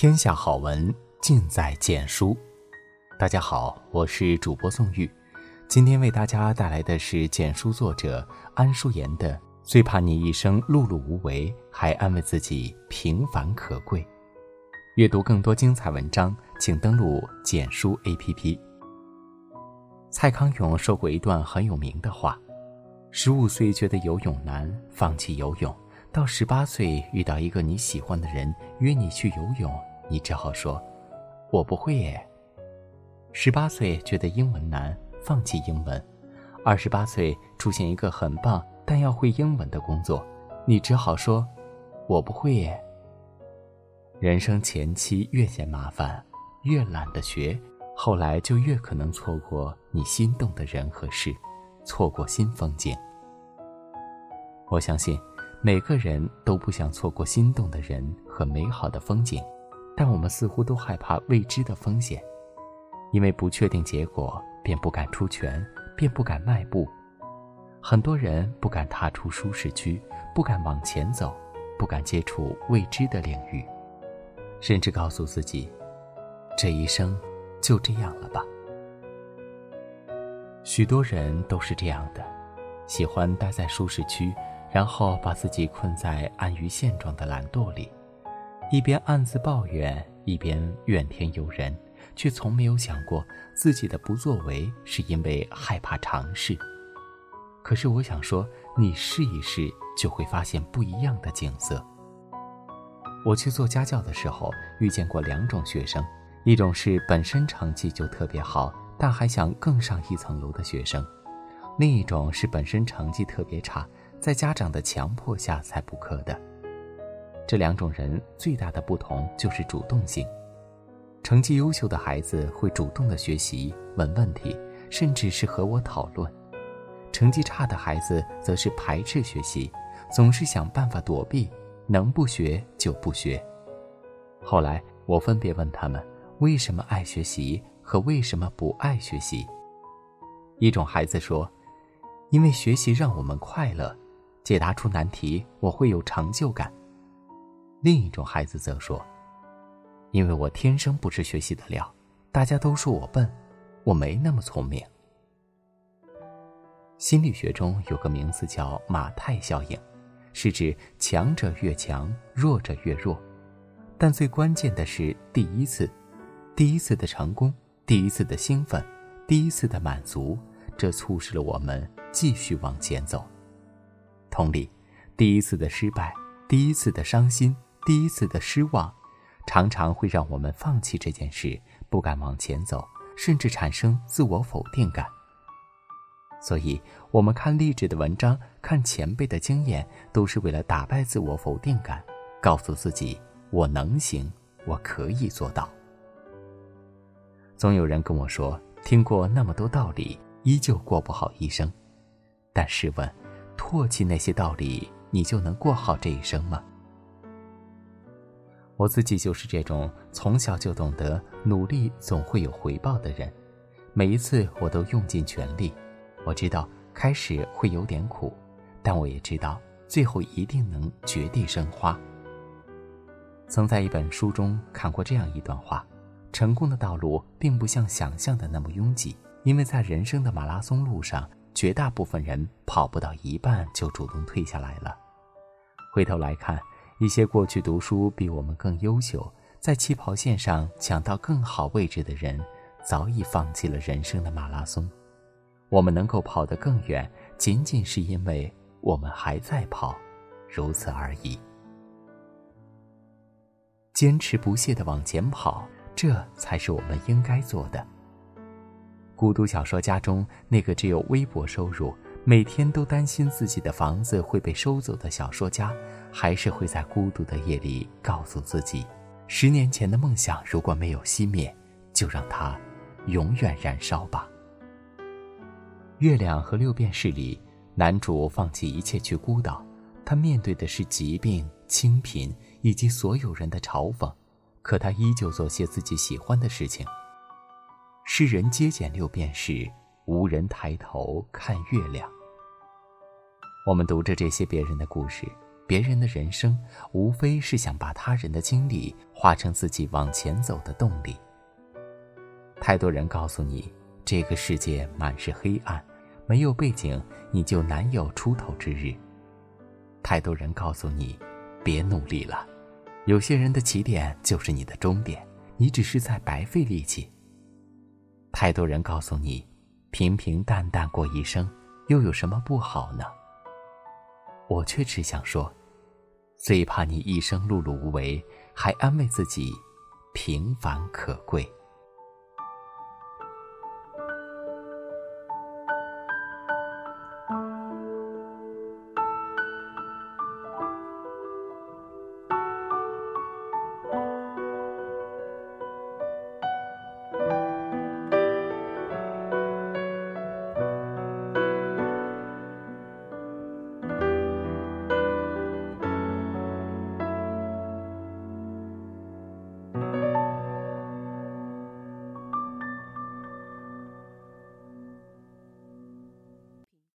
天下好文尽在简书。大家好，我是主播宋玉，今天为大家带来的是简书作者安淑妍的《最怕你一生碌碌无为，还安慰自己平凡可贵》。阅读更多精彩文章，请登录简书 APP。蔡康永说过一段很有名的话：十五岁觉得游泳难，放弃游泳。到十八岁遇到一个你喜欢的人约你去游泳，你只好说：“我不会耶。”十八岁觉得英文难，放弃英文；二十八岁出现一个很棒但要会英文的工作，你只好说：“我不会耶。”人生前期越嫌麻烦，越懒得学，后来就越可能错过你心动的人和事，错过新风景。我相信。每个人都不想错过心动的人和美好的风景，但我们似乎都害怕未知的风险，因为不确定结果，便不敢出拳，便不敢迈步。很多人不敢踏出舒适区，不敢往前走，不敢接触未知的领域，甚至告诉自己，这一生就这样了吧。许多人都是这样的，喜欢待在舒适区。然后把自己困在安于现状的懒惰里，一边暗自抱怨，一边怨天尤人，却从没有想过自己的不作为是因为害怕尝试。可是我想说，你试一试就会发现不一样的景色。我去做家教的时候，遇见过两种学生：一种是本身成绩就特别好，但还想更上一层楼的学生；另一种是本身成绩特别差。在家长的强迫下才补课的，这两种人最大的不同就是主动性。成绩优秀的孩子会主动的学习、问问题，甚至是和我讨论；成绩差的孩子则是排斥学习，总是想办法躲避，能不学就不学。后来我分别问他们为什么爱学习和为什么不爱学习。一种孩子说：“因为学习让我们快乐。”解答出难题，我会有成就感。另一种孩子则说：“因为我天生不是学习的料，大家都说我笨，我没那么聪明。”心理学中有个名词叫马太效应，是指强者越强，弱者越弱。但最关键的是第一次，第一次的成功，第一次的兴奋，第一次的满足，这促使了我们继续往前走。同理，第一次的失败，第一次的伤心，第一次的失望，常常会让我们放弃这件事，不敢往前走，甚至产生自我否定感。所以，我们看励志的文章，看前辈的经验，都是为了打败自我否定感，告诉自己我能行，我可以做到。总有人跟我说，听过那么多道理，依旧过不好一生。但试问？唾弃那些道理，你就能过好这一生吗？我自己就是这种从小就懂得努力总会有回报的人，每一次我都用尽全力。我知道开始会有点苦，但我也知道最后一定能绝地生花。曾在一本书中看过这样一段话：成功的道路并不像想象的那么拥挤，因为在人生的马拉松路上。绝大部分人跑不到一半就主动退下来了。回头来看，一些过去读书比我们更优秀，在起跑线上抢到更好位置的人，早已放弃了人生的马拉松。我们能够跑得更远，仅仅是因为我们还在跑，如此而已。坚持不懈地往前跑，这才是我们应该做的。孤独小说家中那个只有微薄收入、每天都担心自己的房子会被收走的小说家，还是会在孤独的夜里告诉自己：十年前的梦想如果没有熄灭，就让它永远燃烧吧。《月亮和六便士》里，男主放弃一切去孤岛，他面对的是疾病、清贫以及所有人的嘲讽，可他依旧做些自己喜欢的事情。世人皆捡六便士，无人抬头看月亮。我们读着这些别人的故事，别人的人生，无非是想把他人的经历化成自己往前走的动力。太多人告诉你，这个世界满是黑暗，没有背景你就难有出头之日。太多人告诉你，别努力了，有些人的起点就是你的终点，你只是在白费力气。太多人告诉你，平平淡淡过一生，又有什么不好呢？我却只想说。最怕你一生碌碌无为，还安慰自己平凡可贵。